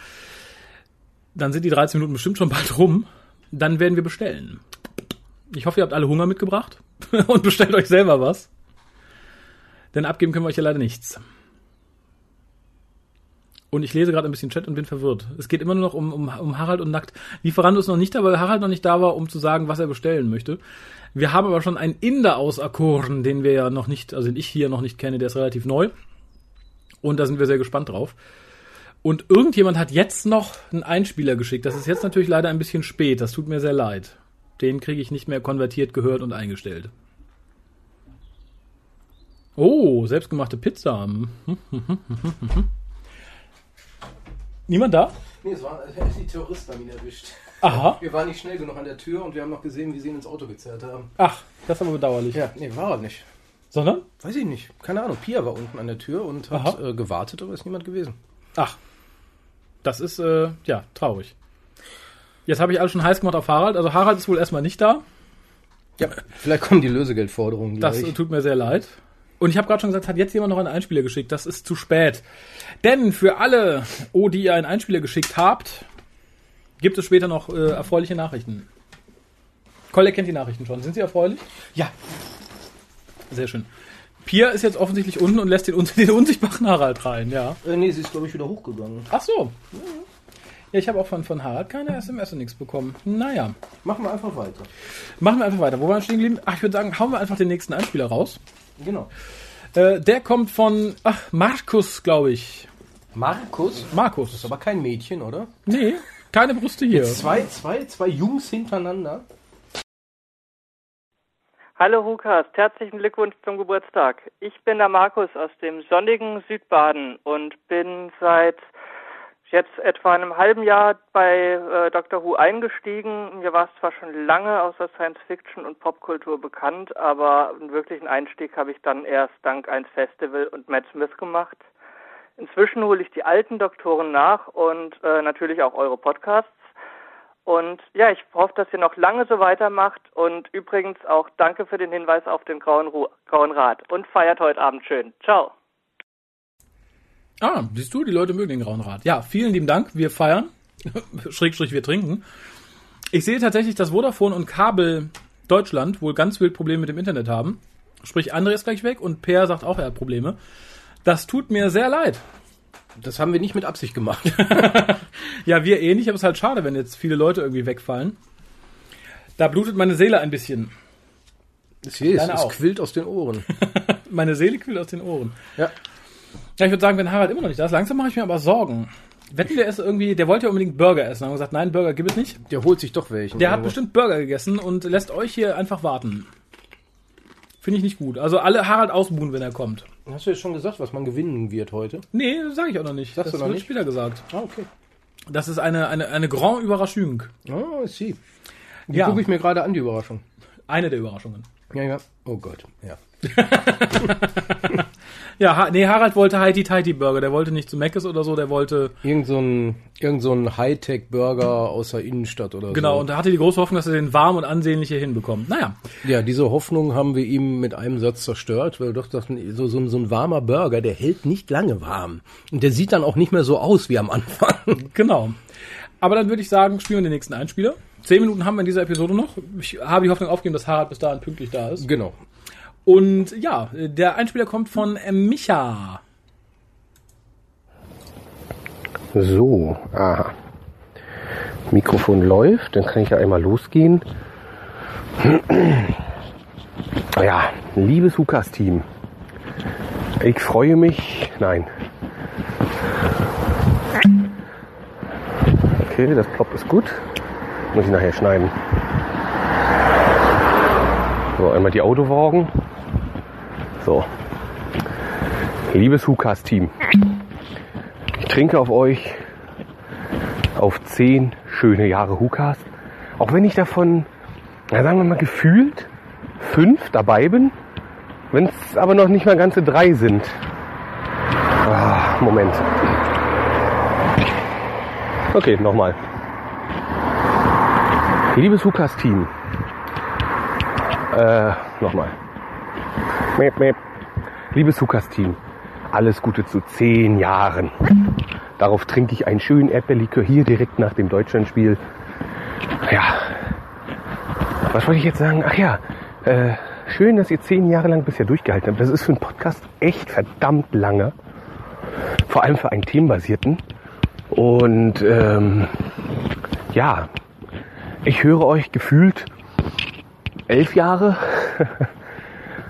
dann sind die 13 Minuten bestimmt schon bald rum, dann werden wir bestellen. Ich hoffe, ihr habt alle Hunger mitgebracht und bestellt euch selber was. Denn abgeben können wir euch ja leider nichts. Und ich lese gerade ein bisschen Chat und bin verwirrt. Es geht immer nur noch um, um, um Harald und Nackt. Lieferando ist noch nicht da, weil Harald noch nicht da war, um zu sagen, was er bestellen möchte. Wir haben aber schon einen Inder auserkoren, den wir ja noch nicht, also den ich hier noch nicht kenne, der ist relativ neu. Und da sind wir sehr gespannt drauf. Und irgendjemand hat jetzt noch einen Einspieler geschickt. Das ist jetzt natürlich leider ein bisschen spät. Das tut mir sehr leid. Den kriege ich nicht mehr konvertiert, gehört und eingestellt. Oh, selbstgemachte Pizza. Niemand da? Nee, es war die Terroristen haben ihn erwischt. Aha. Wir waren nicht schnell genug an der Tür und wir haben noch gesehen, wie sie ihn ins Auto gezerrt haben. Ach, das ist aber bedauerlich. Ja, nee, war er nicht. Sondern? Weiß ich nicht. Keine Ahnung. Pia war unten an der Tür und hat äh, gewartet, aber ist niemand gewesen. Ach. Das ist, äh, ja, traurig. Jetzt habe ich alles schon heiß gemacht auf Harald. Also Harald ist wohl erstmal nicht da. Ja, vielleicht kommen die Lösegeldforderungen Das gleich. tut mir sehr leid. Und ich habe gerade schon gesagt, hat jetzt jemand noch einen Einspieler geschickt. Das ist zu spät. Denn für alle, oh, die ihr einen Einspieler geschickt habt, gibt es später noch äh, erfreuliche Nachrichten. Kolle kennt die Nachrichten schon. Sind sie erfreulich? Ja. Sehr schön. Pia ist jetzt offensichtlich unten und lässt den, den unsichtbaren Harald rein, ja. Äh, nee, sie ist, glaube ich, wieder hochgegangen. Ach so. Ja, ich habe auch von, von Harald keine SMS und nichts bekommen. Naja. Machen wir einfach weiter. Machen wir einfach weiter. Wo waren wir stehen geblieben? Ach, ich würde sagen, hauen wir einfach den nächsten Einspieler raus. Genau. Äh, der kommt von, ach, Markus, glaube ich. Markus? Markus. Ist aber kein Mädchen, oder? Nee, keine Brüste hier. Zwei, zwei, zwei Jungs hintereinander. Hallo Hukas, herzlichen Glückwunsch zum Geburtstag. Ich bin der Markus aus dem sonnigen Südbaden und bin seit jetzt etwa einem halben Jahr bei äh, Dr. Who eingestiegen. Mir war es zwar schon lange aus der Science Fiction und Popkultur bekannt, aber einen wirklichen Einstieg habe ich dann erst dank eins Festival und Matt Smith gemacht. Inzwischen hole ich die alten Doktoren nach und äh, natürlich auch eure Podcasts. Und ja, ich hoffe, dass ihr noch lange so weitermacht. Und übrigens auch danke für den Hinweis auf den Grauen, Ru Grauen Rat. Und feiert heute Abend schön. Ciao. Ah, siehst du, die Leute mögen den Grauen Rat. Ja, vielen lieben Dank. Wir feiern. Schrägstrich, wir trinken. Ich sehe tatsächlich, dass Vodafone und Kabel Deutschland wohl ganz wild Probleme mit dem Internet haben. Sprich, André ist gleich weg und Per sagt auch, er hat Probleme. Das tut mir sehr leid. Das haben wir nicht mit Absicht gemacht. Ja, wir eh nicht, aber es ist halt schade, wenn jetzt viele Leute irgendwie wegfallen. Da blutet meine Seele ein bisschen. Es, es auch. quillt aus den Ohren. Meine Seele quillt aus den Ohren. Ja. Ja, ich würde sagen, wenn Harald immer noch nicht da ist, langsam mache ich mir aber Sorgen. Wetten wir es irgendwie, der wollte ja unbedingt Burger essen. Haben gesagt, nein, Burger gibt es nicht. Der holt sich doch welchen. Der hat bestimmt Burger gegessen und lässt euch hier einfach warten. Finde ich nicht gut. Also alle Harald ausbuhen, wenn er kommt. Hast du jetzt schon gesagt, was man gewinnen wird heute? Nee, sage ich auch noch nicht. Sagst das du noch wird nicht? später gesagt. Ah, okay. Das ist eine, eine, eine Grand Überraschung. Oh, I see. Die Ja. gucke ich mir gerade an, die Überraschung. Eine der Überraschungen. Ja, ja. Oh Gott. Ja. Ja, ha nee, Harald wollte Heidi Tighty Burger. Der wollte nicht zu Meckes oder so, der wollte. Irgend so ein, irgend so ein Hightech-Burger aus der Innenstadt oder Genau, so. und er hatte die große Hoffnung, dass er den warm und ansehnlich hier hinbekommt. Naja, Ja, diese Hoffnung haben wir ihm mit einem Satz zerstört, weil wir doch dachten, so, so, ein- so ein warmer Burger, der hält nicht lange warm. Und der sieht dann auch nicht mehr so aus wie am Anfang. genau. Aber dann würde ich sagen, spielen wir den nächsten Einspieler. Zehn Minuten haben wir in dieser Episode noch. Ich habe die Hoffnung aufgegeben, dass Harald bis dahin pünktlich da ist. genau. Und ja, der Einspieler kommt von Micha. So, aha. Mikrofon läuft, dann kann ich ja einmal losgehen. Ja, liebes Hukas-Team, ich freue mich. Nein. Okay, das Plop ist gut. Muss ich nachher schneiden. So, einmal die Autowagen. So. Liebes Hukas-Team, ich trinke auf euch auf zehn schöne Jahre Hukas. Auch wenn ich davon, na, sagen wir mal, gefühlt fünf dabei bin, wenn es aber noch nicht mal ganze drei sind. Ah, Moment. Okay, nochmal. Liebes Hukas-Team. Äh, nochmal. Meep, meep. Liebes Hukas-Team, alles Gute zu zehn Jahren. Darauf trinke ich einen schönen Erdbeerlikör hier direkt nach dem Deutschlandspiel. Ja. Was wollte ich jetzt sagen? Ach ja, äh, schön, dass ihr zehn Jahre lang bisher durchgehalten habt. Das ist für einen Podcast echt verdammt lange. Vor allem für einen themenbasierten. Und ähm, ja, ich höre euch gefühlt elf Jahre.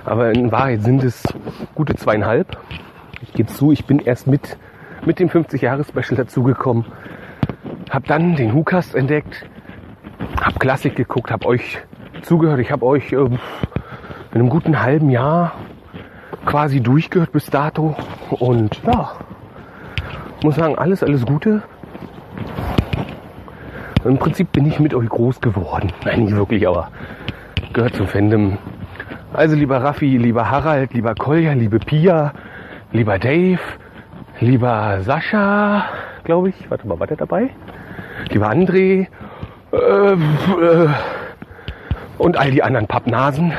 Aber in Wahrheit sind es gute zweieinhalb. Ich gebe zu, ich bin erst mit, mit dem 50-Jahres-Special dazugekommen. Hab dann den Hukas entdeckt, hab Klassik geguckt, hab euch zugehört. Ich habe euch ähm, in einem guten halben Jahr quasi durchgehört bis dato. Und ja, muss sagen, alles, alles Gute. Im Prinzip bin ich mit euch groß geworden. Nein, nicht wirklich, aber gehört zum Fandom. Also lieber Raffi, lieber Harald, lieber Kolja, liebe Pia, lieber Dave, lieber Sascha, glaube ich. Warte mal, war der dabei? Lieber André äh, äh, und all die anderen Pappnasen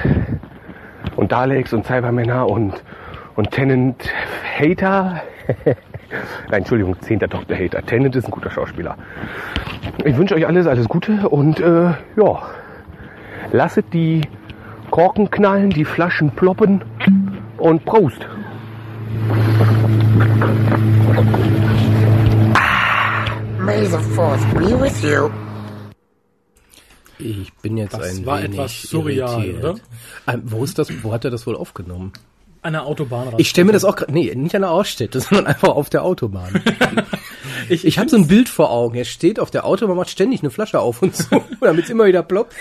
und Daleks und Cybermänner und, und Tennant Hater. Nein, Entschuldigung, 10. Dr. Hater. Tennant ist ein guter Schauspieler. Ich wünsche euch alles, alles Gute und äh, ja, lasset die Korken knallen, die Flaschen ploppen und Prost. May the Fourth be with you. Ich bin jetzt Das ein war wenig etwas surreal, irritiert. oder? Ähm, wo ist das? Wo hat er das wohl aufgenommen? An der Autobahn. Ich stelle mir das auch gerade, nee, nicht an der Ausstätte, sondern einfach auf der Autobahn. ich, Ich habe so ein Bild vor Augen. Er steht auf der Autobahn, macht ständig eine Flasche auf und so, damit es immer wieder ploppt.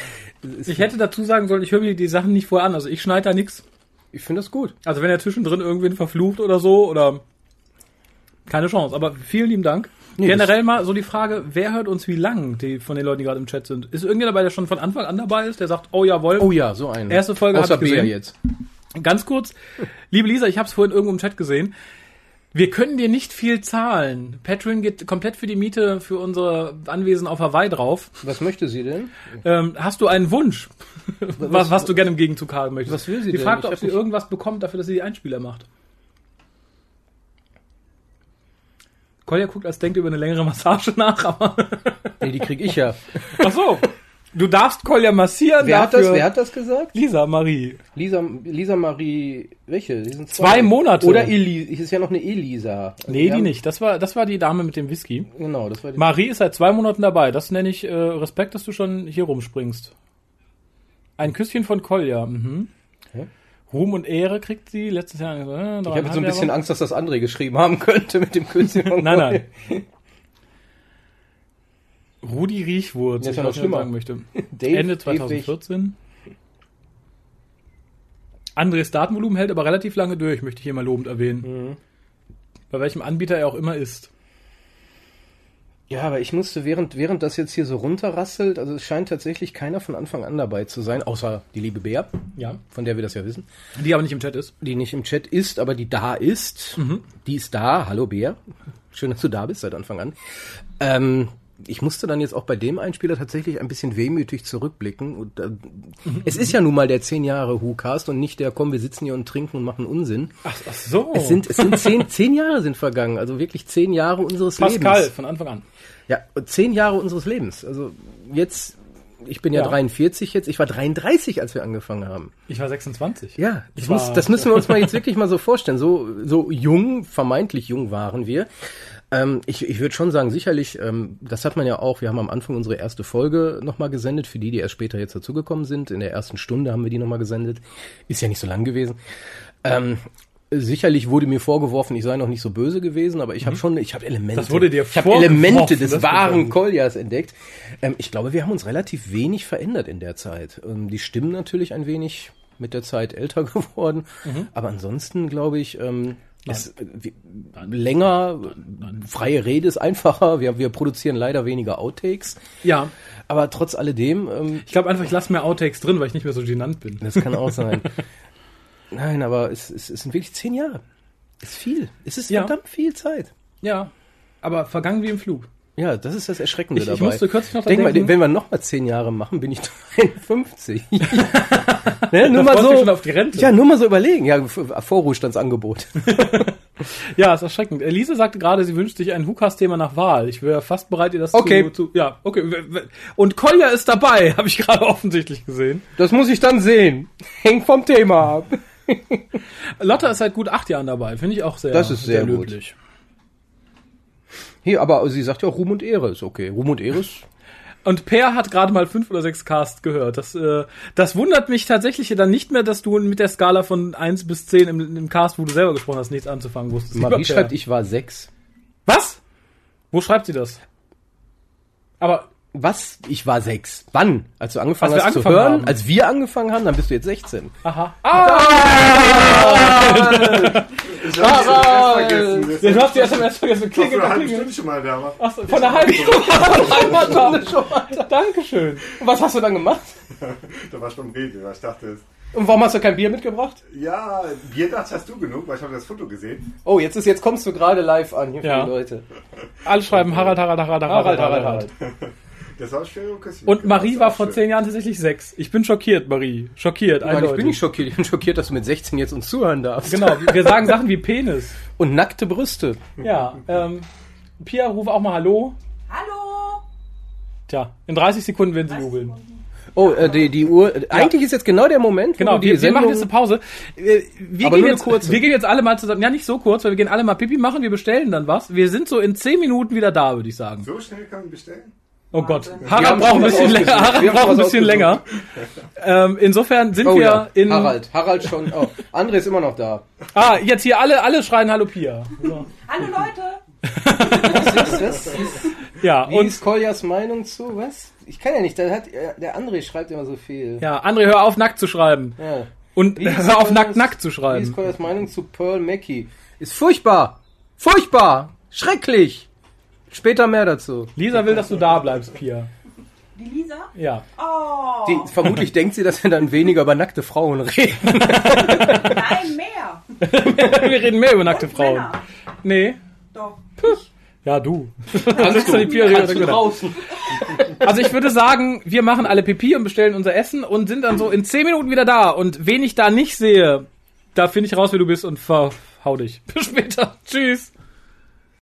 Ich hätte dazu sagen sollen, ich höre mir die Sachen nicht vorher an. Also ich schneide da nichts. Ich finde das gut. Also wenn er zwischendrin irgendwen verflucht oder so oder keine Chance. Aber vielen lieben Dank. Nee, Generell mal so die Frage, wer hört uns wie lang, die von den Leuten, die gerade im Chat sind? Ist irgendjemand dabei, der schon von Anfang an dabei ist, der sagt, oh jawohl. Oh ja, so ein. Erste Folge Außer hab ich gesehen. jetzt. Ganz kurz, liebe Lisa, ich habe es vorhin irgendwo im Chat gesehen. Wir können dir nicht viel zahlen. Patreon geht komplett für die Miete für unsere Anwesen auf Hawaii drauf. Was möchte sie denn? Ähm, hast du einen Wunsch, was, was du gerne im Gegenzug haben möchtest? Was will sie die denn? fragt, ob sie irgendwas bekommt dafür, dass sie die Einspieler macht. Kolja guckt, als denkt über eine längere Massage nach, aber Nee, die krieg ich ja. ach so. Du darfst Kolja massieren. Wer hat, das, wer hat das gesagt? Lisa Marie. Lisa, Lisa Marie, welche? Die sind Zwei Monate. Oder Eli, es ist ja noch eine Elisa. Also Nee, die haben- nicht. Das war, das war die Dame mit dem Whisky. Genau, das war die. Marie ist seit zwei Monaten dabei. Das nenne ich äh, Respekt, dass du schon hier rumspringst. Ein Küsschen von Kolja. Mhm. Ruhm und Ehre kriegt sie letztes Jahr. Äh, ich habe jetzt so ein bisschen Angst, dass das André geschrieben haben könnte mit dem Küsschen. von Nein, Kolja. nein. Rudi Riechwurz, Das ich noch schlimmer. sagen möchte. Dave Ende Ewig. 2014. Andres Datenvolumen hält aber relativ lange durch, möchte ich hier mal lobend erwähnen. Mhm. Bei welchem Anbieter er auch immer ist. Ja, aber ich musste, während, während das jetzt hier so runterrasselt, also es scheint tatsächlich keiner von Anfang an dabei zu sein, außer die liebe Bea, Ja. von der wir das ja wissen, Die aber nicht im Chat ist. die nicht im Chat ist, aber die da ist. Mhm. Die ist da. Hallo Bea. Schön, dass du da bist seit Anfang an. Ähm, ich musste dann jetzt auch bei dem Einspieler tatsächlich ein bisschen wehmütig zurückblicken. Und, äh, Es ist ja nun mal der zehn Jahre WhoCast und nicht der, komm, wir sitzen hier und trinken und machen Unsinn. Ach, ach so. Es sind, es sind zehn, zehn Jahre sind vergangen, also wirklich zehn Jahre unseres Pascal Lebens. von Anfang an. Ja, zehn Jahre unseres Lebens. Also jetzt, ich bin ja, Ja. 43 jetzt, ich war 33, als wir angefangen haben. Ich war 26. Ja, das, muss, das müssen wir uns mal jetzt wirklich mal so vorstellen. So, so jung, vermeintlich jung waren wir. Ähm, ich ich würde schon sagen, sicherlich, ähm, das hat man ja auch, wir haben am Anfang unsere erste Folge nochmal gesendet, für die, die erst später jetzt dazugekommen sind. In der ersten Stunde haben wir die nochmal gesendet. Ist ja nicht so lang gewesen. Ähm, sicherlich wurde mir vorgeworfen, ich sei noch nicht so böse gewesen, aber ich habe schon, ich habe Elemente. Mhm. Das wurde dir Ich habe Elemente des wahren. Koljas entdeckt. Ähm, ich glaube, wir haben uns relativ wenig verändert in der Zeit. Ähm, die Stimmen natürlich ein wenig mit der Zeit älter geworden, Mhm. aber ansonsten glaube ich, ähm, ist äh, wie- länger, freie Rede ist einfacher. Wir, wir produzieren leider weniger Outtakes, Ja. aber trotz alledem, ähm, Ich glaube einfach, ich lasse mehr Outtakes drin, weil ich nicht mehr so genannt bin. das kann auch sein. Nein, aber es, es, es sind wirklich zehn Jahre. Ist viel. Es ist Ja. verdammt viel Zeit. Ja. Aber vergangen wie im Flug. Ja, das ist das Erschreckende Ich- ich dabei. musste kürzlich noch Denk dran mal, denken- wenn wir noch mal zehn Jahre machen, bin ich 53. ne, nur mal so. schon auf die Rente. Ja, nur mal so überlegen. Ja, Vorruhestandsangebot. Ja, ist erschreckend. Elise sagte gerade, sie wünscht sich ein Hukas-Thema nach Wahl. Ich wäre fast bereit, ihr das Okay. zu, zu... Ja, okay. Und Kolja ist dabei, habe ich gerade offensichtlich gesehen. Das muss ich dann sehen. Hängt vom Thema ab. Lotta ist seit gut acht Jahren dabei. Finde ich auch sehr Das ist sehr gut. löblich. Hier, aber sie sagt ja Ruhm und Ehre ist okay. Ruhm und Ehre ist. Und Per hat gerade mal fünf oder sechs Cast gehört. Das, äh, das wundert mich tatsächlich dann nicht mehr, dass du mit der Skala von eins bis zehn im, im Cast, wo du selber gesprochen hast, nichts anzufangen wusstest. Marie schreibt, ich war sechs. Was? Wo schreibt sie das? Aber Was? Ich war sechs. Wann? Als du angefangen Als hast zu angefangen hören? haben. Als wir angefangen haben, dann bist du jetzt 16. aha. Ich hab vergessen. Das Ja, du hast die SMS vergessen. Klingel, vor einer halben klingel. Stunde schon mal da. war. Ach so, von einer halben Stunde. Von einer Stunde. Dankeschön. Und was hast du dann gemacht? Da war schon Rede. weil Ich dachte, Und warum hast du kein Bier mitgebracht? ja, Bierdach hast du genug, weil ich habe das Foto gesehen. Oh, jetzt ist jetzt kommst du gerade live an hier für Ja. die Leute. Alle schreiben Harald, Harald, Harald, Harald, Harald, Harald. Das war schwer Küsschen. Und Marie war vor schön. zehn Jahren tatsächlich sechs. Ich bin schockiert, Marie. Schockiert, Nein, ich bin nicht schockiert. Ich bin schockiert, dass du mit 16 jetzt uns zuhören darfst. Genau, wir sagen Sachen wie Penis. Und nackte Brüste. Ja, ähm, Pia, ruf auch mal Hallo. Hallo! Tja, in 30 Sekunden werden sie jubeln. Oh, äh, die, die Uhr. äh, Eigentlich ist jetzt genau der Moment, wo Genau, die wir, wir Sendung, machen jetzt eine Pause. Äh, Wir Aber gehen, nur eine jetzt, wir gehen jetzt alle mal zusammen. Ja, nicht so kurz, weil wir gehen alle mal Pipi machen, wir bestellen dann was. Wir sind so in 10 Minuten wieder da, würde ich sagen. So schnell kann man bestellen? Oh Gott, Wir Harald haben braucht ein bisschen länger. Harald Wir haben braucht ein bisschen länger. Ähm, insofern sind Oh wir ja, in. Harald. Harald schon. Oh, André ist immer noch da. Ah, jetzt hier alle, alle schreien Hallo Pia. So. Hallo Leute! Was ist das? Ja, Wie und ist Koljas Meinung zu? Was? Ich kann ja nicht. Der, hat, äh, der André schreibt immer so viel. ja, André, hör auf, nackt zu schreiben. Ja. Und Wie hör auf, Koljas- nackt, nackt zu Wie ist schreiben. Koljas Meinung zu Pearl Mackie? Ist furchtbar. Furchtbar. Schrecklich. Später mehr dazu. Lisa will, dass du da bleibst, Pia. Die Lisa? Ja. Oh! Die, vermutlich denkt sie, dass wir dann weniger über nackte Frauen reden. Nein, mehr! wir reden mehr über nackte Frauen. Männer. Nee. Doch. Ja, du. Kannst du die Pia Kannst du draußen. Also ich würde sagen, wir machen alle Pipi und bestellen unser Essen und sind dann so in 10 Minuten wieder da. Und wen ich da nicht sehe, da finde ich raus, wer du bist und verhau dich. Bis später. Tschüss.